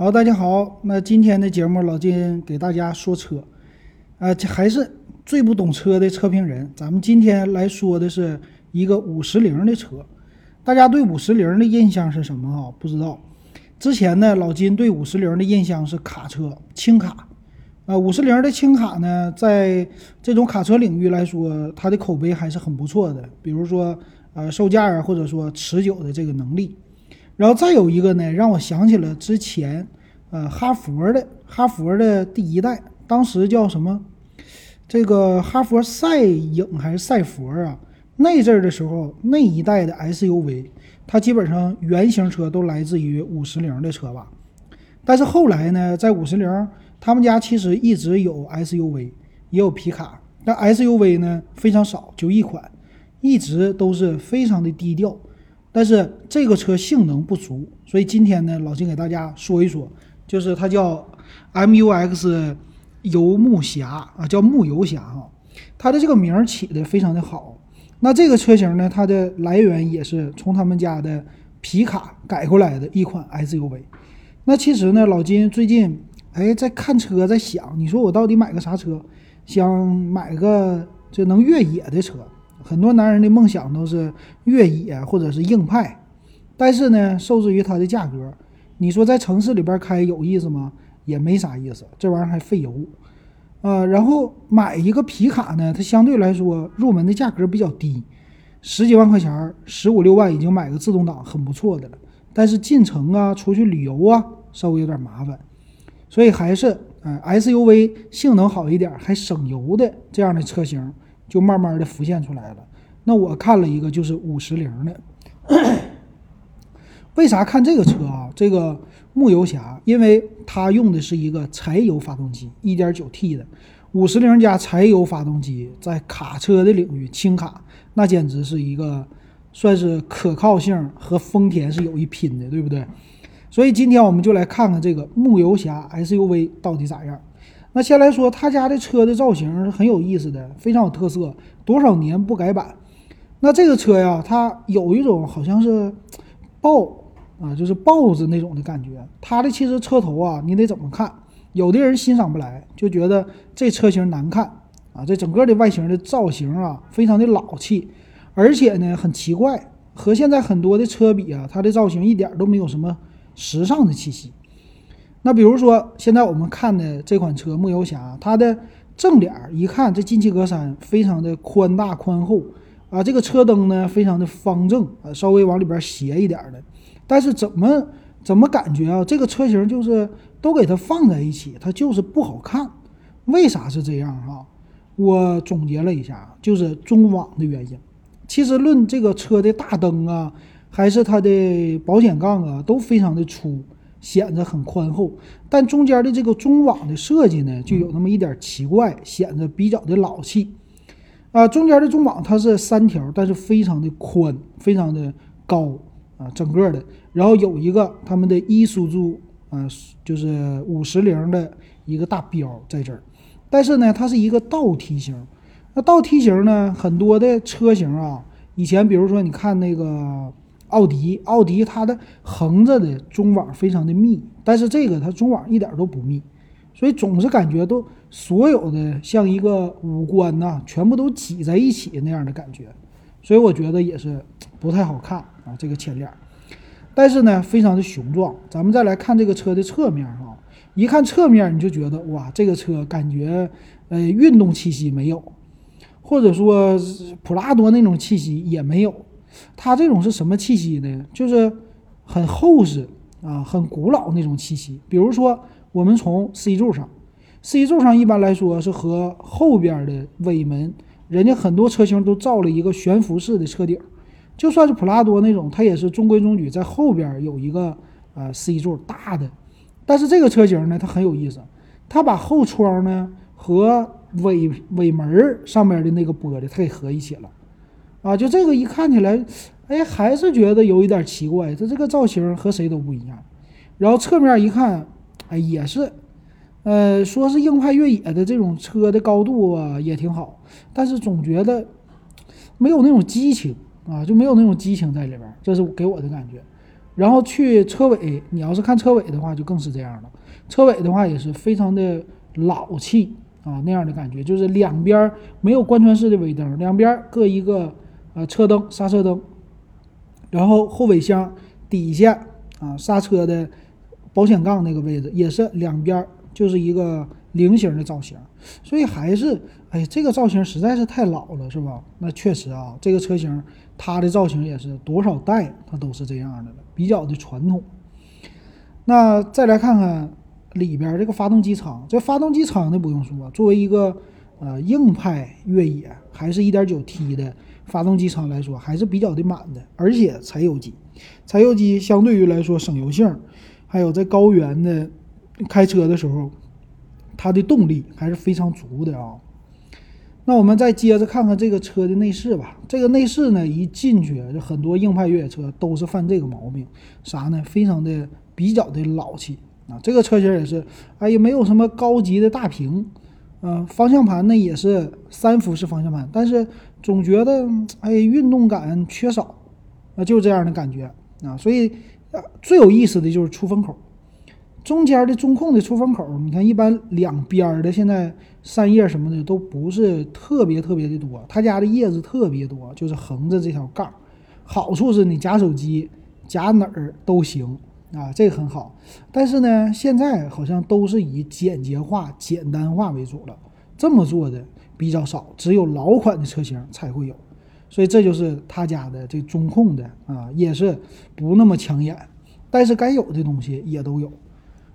好，大家好，那今天的节目老金给大家说车，啊，这还是最不懂车的车评人。咱们今天来说的是一个五十铃的车，大家对五十铃的印象是什么啊？不知道。之前呢，老金对五十铃的印象是卡车轻卡，啊，五十铃的轻卡呢，在这种卡车领域来说，它的口碑还是很不错的。比如说，呃，售价啊，或者说持久的这个能力。然后再有一个呢，让我想起了之前，呃，哈佛的哈佛的第一代，当时叫什么？这个哈佛赛影还是赛佛啊？那阵儿的时候，那一代的 SUV，它基本上原型车都来自于五十铃的车吧。但是后来呢，在五十铃，他们家其实一直有 SUV，也有皮卡，但 SUV 呢非常少，就一款，一直都是非常的低调。但是这个车性能不足，所以今天呢，老金给大家说一说，就是它叫 MUX 游牧侠啊，叫牧游侠哈，它的这个名儿起的非常的好。那这个车型呢，它的来源也是从他们家的皮卡改过来的一款 SUV。那其实呢，老金最近哎在看车，在想，你说我到底买个啥车？想买个这能越野的车。很多男人的梦想都是越野或者是硬派，但是呢，受制于它的价格，你说在城市里边开有意思吗？也没啥意思，这玩意儿还费油，啊，然后买一个皮卡呢，它相对来说入门的价格比较低，十几万块钱，十五六万已经买个自动挡很不错的了。但是进城啊，出去旅游啊，稍微有点麻烦，所以还是啊 SUV 性能好一点还省油的这样的车型。就慢慢的浮现出来了。那我看了一个就是五十铃的，为啥看这个车啊？这个牧游侠，因为它用的是一个柴油发动机，一点九 T 的五十铃加柴油发动机，在卡车的领域，轻卡那简直是一个算是可靠性和丰田是有一拼的，对不对？所以今天我们就来看看这个牧游侠 SUV 到底咋样。那先来说他家的车的造型是很有意思的，非常有特色。多少年不改版？那这个车呀，它有一种好像是豹啊，就是豹子那种的感觉。它的其实车头啊，你得怎么看？有的人欣赏不来，就觉得这车型难看啊。这整个的外形的造型啊，非常的老气，而且呢很奇怪，和现在很多的车比啊，它的造型一点都没有什么时尚的气息。那比如说，现在我们看的这款车牧游侠，它的正脸一看，这进气格栅非常的宽大宽厚啊，这个车灯呢非常的方正啊，稍微往里边斜一点的。但是怎么怎么感觉啊，这个车型就是都给它放在一起，它就是不好看。为啥是这样啊？我总结了一下，就是中网的原因。其实论这个车的大灯啊，还是它的保险杠啊，都非常的粗。显得很宽厚，但中间的这个中网的设计呢，就有那么一点奇怪，显得比较的老气。啊，中间的中网它是三条，但是非常的宽，非常的高啊，整个的。然后有一个他们的伊苏柱啊，就是五十铃的一个大标在这儿。但是呢，它是一个倒梯形。那倒梯形呢，很多的车型啊，以前比如说你看那个。奥迪，奥迪它的横着的中网非常的密，但是这个它中网一点都不密，所以总是感觉都所有的像一个五官呐，全部都挤在一起那样的感觉，所以我觉得也是不太好看啊这个前脸，但是呢非常的雄壮。咱们再来看这个车的侧面哈，一看侧面你就觉得哇，这个车感觉呃运动气息没有，或者说普拉多那种气息也没有。它这种是什么气息呢？就是很厚实啊，很古老那种气息。比如说，我们从 C 柱上，C 柱上一般来说是和后边的尾门，人家很多车型都造了一个悬浮式的车顶。就算是普拉多那种，它也是中规中矩，在后边有一个呃 C 柱大的。但是这个车型呢，它很有意思，它把后窗呢和尾尾门上面的那个玻璃，它给合一起了。啊，就这个一看起来，哎，还是觉得有一点奇怪。它这个造型和谁都不一样。然后侧面一看，哎，也是，呃，说是硬派越野的这种车的高度啊，也挺好，但是总觉得没有那种激情啊，就没有那种激情在里边。这是给我的感觉。然后去车尾，你要是看车尾的话，就更是这样了。车尾的话也是非常的老气啊，那样的感觉，就是两边没有贯穿式的尾灯，两边各一个啊车灯、刹车灯，然后后备箱底下啊刹车的保险杠那个位置也是两边就是一个菱形的造型，所以还是哎这个造型实在是太老了，是吧？那确实啊，这个车型它的造型也是多少代它都是这样的了，比较的传统。那再来看看。里边这个发动机舱，这发动机舱呢不用说，作为一个呃硬派越野，还是一点九 T 的发动机舱来说，还是比较的满的，而且柴油机，柴油机相对于来说省油性，还有在高原的开车的时候，它的动力还是非常足的啊。那我们再接着看看这个车的内饰吧。这个内饰呢，一进去就很多硬派越野车都是犯这个毛病，啥呢？非常的比较的老气。啊，这个车型也是，哎，也没有什么高级的大屏，嗯，方向盘呢也是三辐式方向盘，但是总觉得哎运动感缺少，啊，就是这样的感觉啊。所以最有意思的就是出风口，中间的中控的出风口，你看一般两边的现在扇叶什么的都不是特别特别的多，他家的叶子特别多，就是横着这条杠，好处是你夹手机夹哪儿都行。啊，这个很好，但是呢，现在好像都是以简洁化、简单化为主了，这么做的比较少，只有老款的车型才会有，所以这就是他家的这中控的啊，也是不那么抢眼，但是该有的东西也都有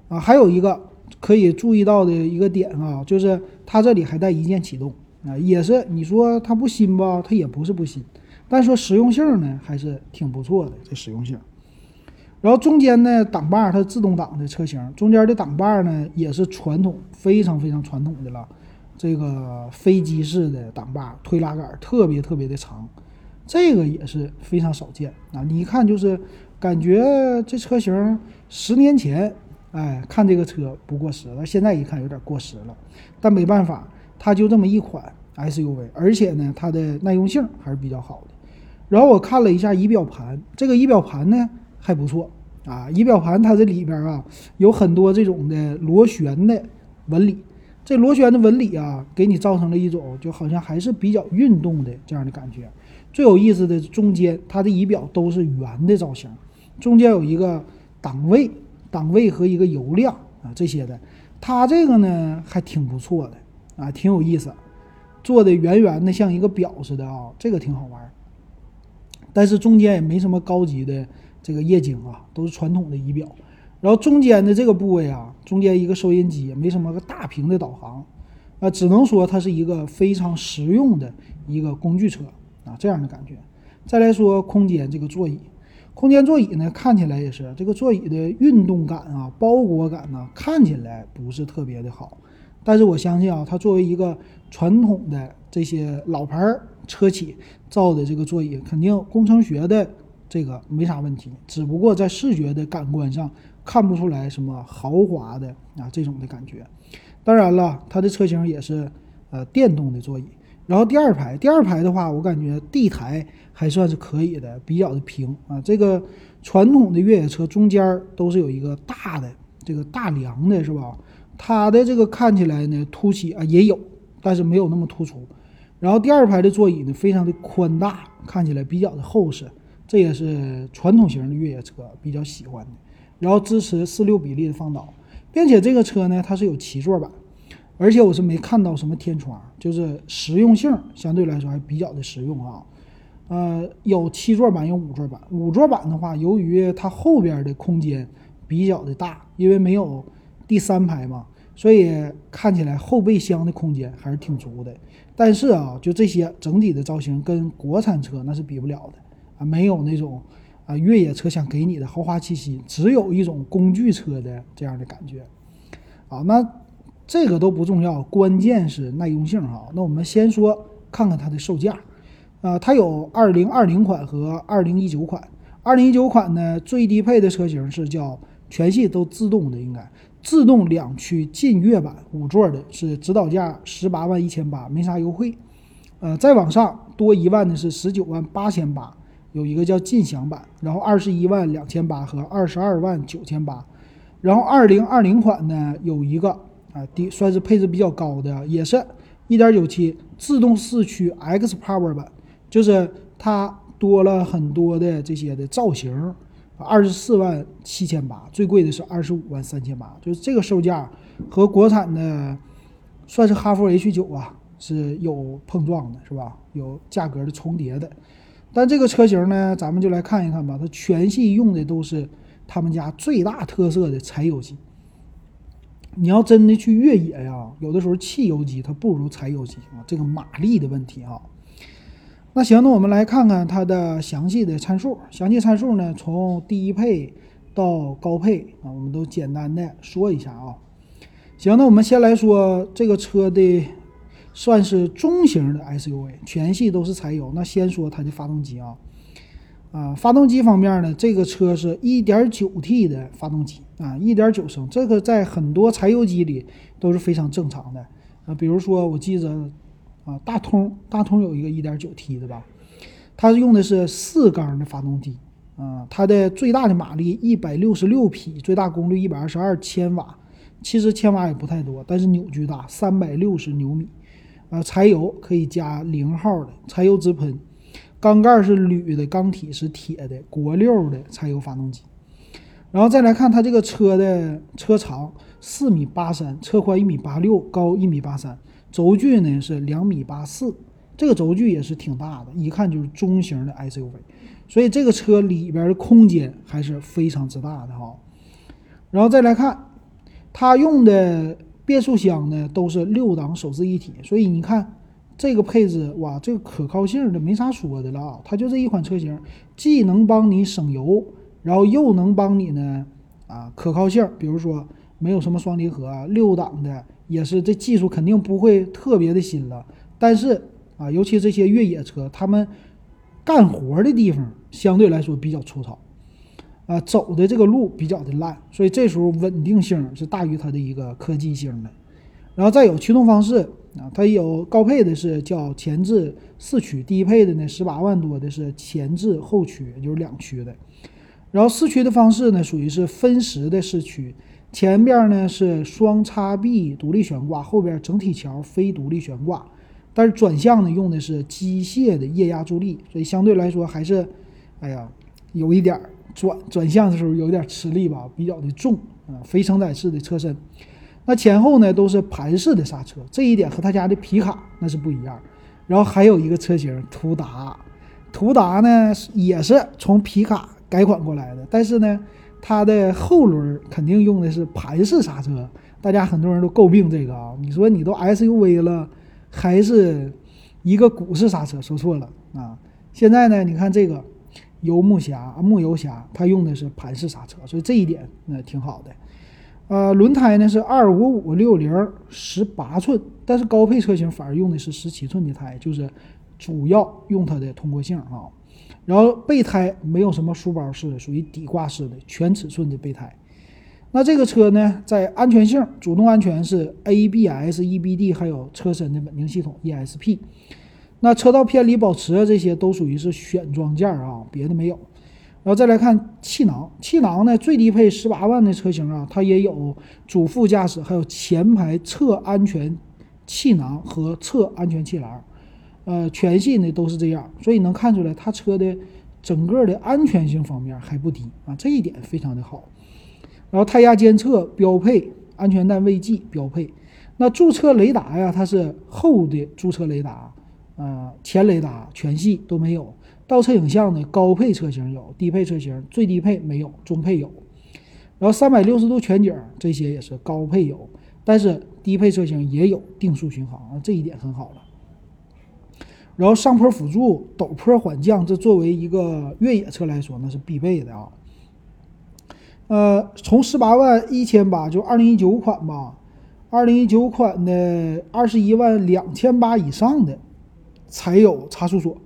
啊。还有一个可以注意到的一个点啊，就是它这里还带一键启动啊，也是你说它不新吧，它也不是不新，但说实用性呢，还是挺不错的，这实用性。然后中间呢，挡把它自动挡的车型，中间的挡把呢也是传统，非常非常传统的了。这个飞机式的挡把，推拉杆特别特别的长，这个也是非常少见啊。你一看就是感觉这车型十年前，哎，看这个车不过时了，现在一看有点过时了。但没办法，它就这么一款 SUV，而且呢，它的耐用性还是比较好的。然后我看了一下仪表盘，这个仪表盘呢。还不错啊，仪表盘它这里边啊有很多这种的螺旋的纹理，这螺旋的纹理啊，给你造成了一种就好像还是比较运动的这样的感觉。最有意思的中间，它的仪表都是圆的造型，中间有一个档位、档位和一个油量啊这些的，它这个呢还挺不错的啊，挺有意思，做的圆圆的像一个表似的啊，这个挺好玩。但是中间也没什么高级的。这个液晶啊，都是传统的仪表，然后中间的这个部位啊，中间一个收音机，没什么个大屏的导航，啊，只能说它是一个非常实用的一个工具车啊，这样的感觉。再来说空间这个座椅，空间座椅呢，看起来也是这个座椅的运动感啊，包裹感呢，看起来不是特别的好，但是我相信啊，它作为一个传统的这些老牌车企造的这个座椅，肯定工程学的。这个没啥问题，只不过在视觉的感官上看不出来什么豪华的啊这种的感觉。当然了，它的车型也是呃电动的座椅。然后第二排，第二排的话，我感觉地台还算是可以的，比较的平啊。这个传统的越野车中间都是有一个大的这个大梁的，是吧？它的这个看起来呢凸起啊也有，但是没有那么突出。然后第二排的座椅呢非常的宽大，看起来比较的厚实。这也是传统型的越野车比较喜欢的，然后支持四六比例的放倒，并且这个车呢它是有七座版，而且我是没看到什么天窗，就是实用性相对来说还比较的实用啊。呃，有七座版，有五座版。五座版的话，由于它后边的空间比较的大，因为没有第三排嘛，所以看起来后备箱的空间还是挺足的。但是啊，就这些整体的造型跟国产车那是比不了的。啊，没有那种啊越野车想给你的豪华气息，只有一种工具车的这样的感觉。啊，那这个都不重要，关键是耐用性哈。那我们先说看看它的售价。啊，它有二零二零款和二零一九款。二零一九款呢，最低配的车型是叫全系都自动的，应该自动两驱劲越版五座的，是指导价十八万一千八，没啥优惠。呃，再往上多一万的是十九万八千八。有一个叫劲享版，然后二十一万两千八和二十二万九千八，然后二零二零款呢有一个啊，低算是配置比较高的，也是一点九 T 自动四驱 X Power 版，就是它多了很多的这些的造型，二十四万七千八，最贵的是二十五万三千八，就是这个售价和国产的算是哈弗 H 九啊是有碰撞的，是吧？有价格的重叠的。但这个车型呢，咱们就来看一看吧。它全系用的都是他们家最大特色的柴油机。你要真的去越野呀，有的时候汽油机它不如柴油机啊，这个马力的问题啊。那行，那我们来看看它的详细的参数。详细参数呢，从低配到高配啊，我们都简单的说一下啊。行，那我们先来说这个车的。算是中型的 SUV，全系都是柴油。那先说它的发动机啊，啊，发动机方面呢，这个车是 1.9T 的发动机啊，1.9升，这个在很多柴油机里都是非常正常的啊。比如说，我记着啊，大通，大通有一个 1.9T 的吧，它用的是四缸的发动机啊，它的最大的马力166匹，最大功率122千瓦，其实千瓦也不太多，但是扭矩大，360牛米。啊，柴油可以加零号的柴油直喷，缸盖是铝的，缸体是铁的，国六的柴油发动机。然后再来看它这个车的车长四米八三，车宽一米八六，高一米八三，轴距呢是两米八四，这个轴距也是挺大的，一看就是中型的 SUV。所以这个车里边的空间还是非常之大的哈。然后再来看它用的。变速箱呢都是六档手自一体，所以你看这个配置哇，这个可靠性的没啥说的了啊！它就这一款车型，既能帮你省油，然后又能帮你呢啊可靠性，比如说没有什么双离合，六档的也是这技术肯定不会特别的新了，但是啊，尤其这些越野车，他们干活的地方相对来说比较粗糙。啊，走的这个路比较的烂，所以这时候稳定性是大于它的一个科技性的。然后再有驱动方式啊，它有高配的是叫前置四驱，低配的呢十八万多的是前置后驱，就是两驱的。然后四驱的方式呢，属于是分时的四驱，前边呢是双叉臂独立悬挂，后边整体桥非独立悬挂。但是转向呢用的是机械的液压助力，所以相对来说还是，哎呀，有一点儿。转转向的时候有点吃力吧，比较的重啊，非承载式的车身。那前后呢都是盘式的刹车，这一点和他家的皮卡那是不一样。然后还有一个车型途达，途达呢也是从皮卡改款过来的，但是呢它的后轮肯定用的是盘式刹车，大家很多人都诟病这个啊。你说你都 SUV 了，还是一个鼓式刹车，说错了啊。现在呢，你看这个。游牧侠、牧游侠，它用的是盘式刹车，所以这一点那挺好的。呃，轮胎呢是二五五六零十八寸，但是高配车型反而用的是十七寸的胎，就是主要用它的通过性啊。然后备胎没有什么书包式的，属于底挂式的全尺寸的备胎。那这个车呢，在安全性、主动安全是 ABS、EBD，还有车身的稳定系统 ESP。那车道偏离保持啊，这些都属于是选装件啊，别的没有。然后再来看气囊，气囊呢最低配十八万的车型啊，它也有主副驾驶还有前排侧安全气囊和侧安全气囊，呃，全系呢都是这样，所以能看出来它车的整个的安全性方面还不低啊，这一点非常的好。然后胎压监测标配，安全带未系标配。那驻车雷达呀，它是后的驻车雷达。呃，前雷达全系都没有，倒车影像呢，高配车型有，低配车型最低配没有，中配有。然后三百六十度全景这些也是高配有，但是低配车型也有定速巡航啊，这一点很好了。然后上坡辅助、陡坡缓降，这作为一个越野车来说，那是必备的啊。呃，从十八万一千八，就二零一九款吧，二零一九款的二十一万两千八以上的。才有差速锁，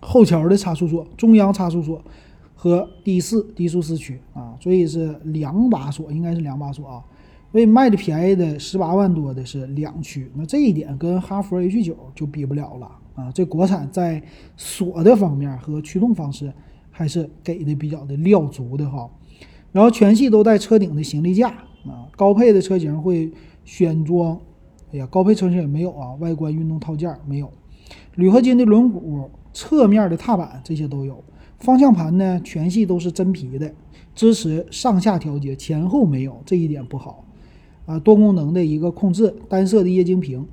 后桥的差速锁、中央差速锁和低四低速四驱啊，所以是两把锁，应该是两把锁啊。所以卖的便宜的十八万多的是两驱，那这一点跟哈弗 H 九就比不了了啊，这国产在锁的方面和驱动方式还是给的比较的料足的哈。然后全系都带车顶的行李架啊，高配的车型会选装，哎呀，高配车型也没有啊，外观运动套件没有，铝合金的轮毂、侧面的踏板这些都有。方向盘呢，全系都是真皮的，支持上下调节，前后没有，这一点不好啊。多功能的一个控制，单色的液晶屏。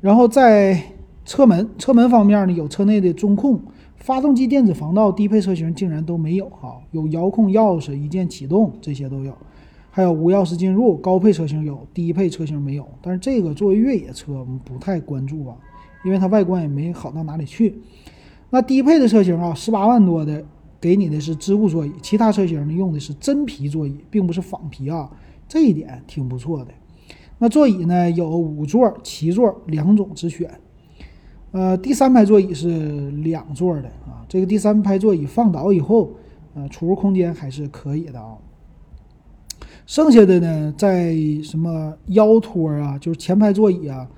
然后在车门，车门方面呢，有车内的中控，发动机电子防盗，低配车型竟然都没有哈。有遥控钥匙，一键启动，这些都有。还有无钥匙进入，高配车型有，低配车型没有。但是这个作为越野车，我们不太关注啊，因为它外观也没好到哪里去。那低配的车型啊，十八万多的给你的是织物座椅，其他车型呢用的是真皮座椅，并不是仿皮啊，这一点挺不错的。那座椅呢有五座、七座两种之选，呃，第三排座椅是两座的啊，这个第三排座椅放倒以后，呃，储物空间还是可以的啊。剩下的呢，在什么腰托啊，就是前排座椅啊，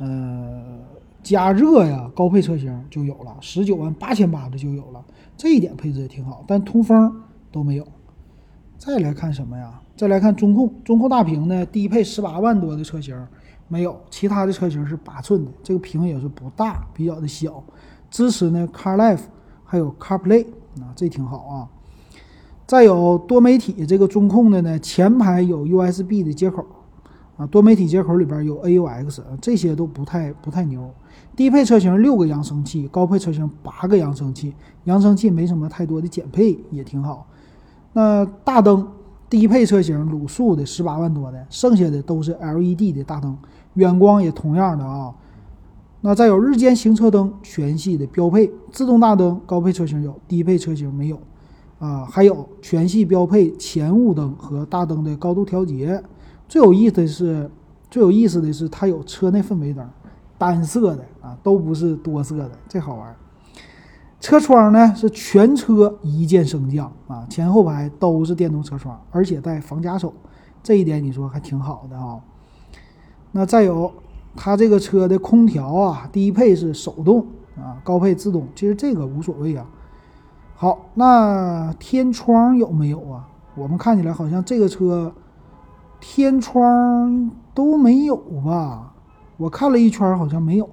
呃。加热呀，高配车型就有了，十九万八千八的就有了，这一点配置也挺好，但通风都没有。再来看什么呀？再来看中控，中控大屏呢，低配十八万多的车型没有，其他的车型是八寸的，这个屏也是不大，比较的小。支持呢，CarLife 还有 CarPlay 啊，这挺好啊。再有多媒体这个中控的呢，前排有 USB 的接口啊，多媒体接口里边有 AUX，这些都不太不太牛。低配车型六个扬声器，高配车型八个扬声器，扬声器没什么太多的减配，也挺好。那大灯，低配车型卤素的十八万多的，剩下的都是 LED 的大灯，远光也同样的啊。那再有日间行车灯，全系的标配，自动大灯高配车型有，低配车型没有啊。还有全系标配前雾灯和大灯的高度调节。最有意思的是，最有意思的是它有车内氛围灯。单色的啊，都不是多色的，这好玩。车窗呢是全车一键升降啊，前后排都是电动车窗，而且带防夹手，这一点你说还挺好的啊。那再有它这个车的空调啊，低配是手动啊，高配自动，其实这个无所谓啊。好，那天窗有没有啊？我们看起来好像这个车天窗都没有吧？我看了一圈，好像没有，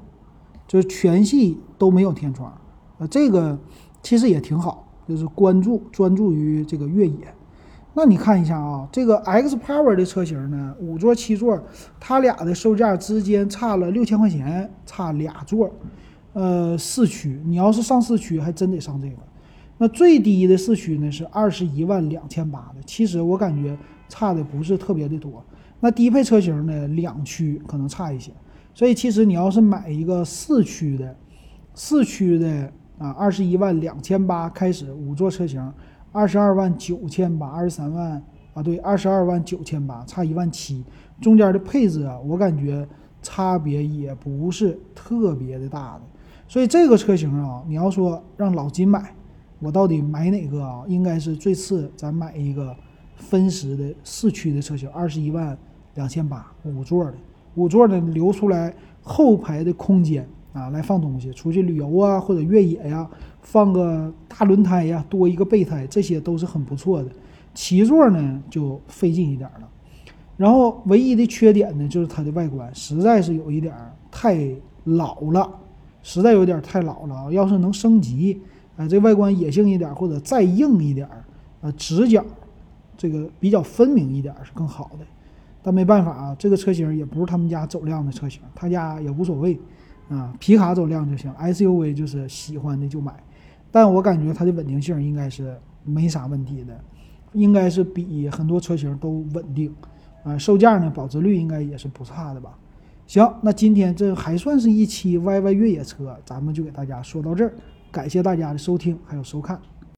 就是全系都没有天窗，呃，这个其实也挺好，就是关注专注于这个越野。那你看一下啊，这个 X Power 的车型呢，五座七座，它俩的售价之间差了六千块钱，差俩座，呃，四驱，你要是上四驱，还真得上这个。那最低的四驱呢是二十一万两千八的，其实我感觉差的不是特别的多。那低配车型呢，两驱可能差一些。所以其实你要是买一个四驱的，四驱的啊，二十一万两千八开始五座车型，二十二万九千八，二十三万啊，对，二十二万九千八，差一万七，中间的配置啊，我感觉差别也不是特别的大的。所以这个车型啊，你要说让老金买，我到底买哪个啊？应该是最次咱买一个分时的四驱的车型，二十一万两千八，五座的。五座呢，留出来后排的空间啊，来放东西，出去旅游啊，或者越野呀，放个大轮胎呀，多一个备胎，这些都是很不错的。七座呢就费劲一点了，然后唯一的缺点呢，就是它的外观实在是有一点太老了，实在有点太老了啊。要是能升级，啊，这外观野性一点，或者再硬一点，啊，直角这个比较分明一点是更好的。但没办法啊，这个车型也不是他们家走量的车型，他家也无所谓，啊，皮卡走量就行，SUV 就是喜欢的就买。但我感觉它的稳定性应该是没啥问题的，应该是比很多车型都稳定，啊，售价呢，保值率应该也是不差的吧。行，那今天这还算是一期 YY 越野车，咱们就给大家说到这儿，感谢大家的收听还有收看。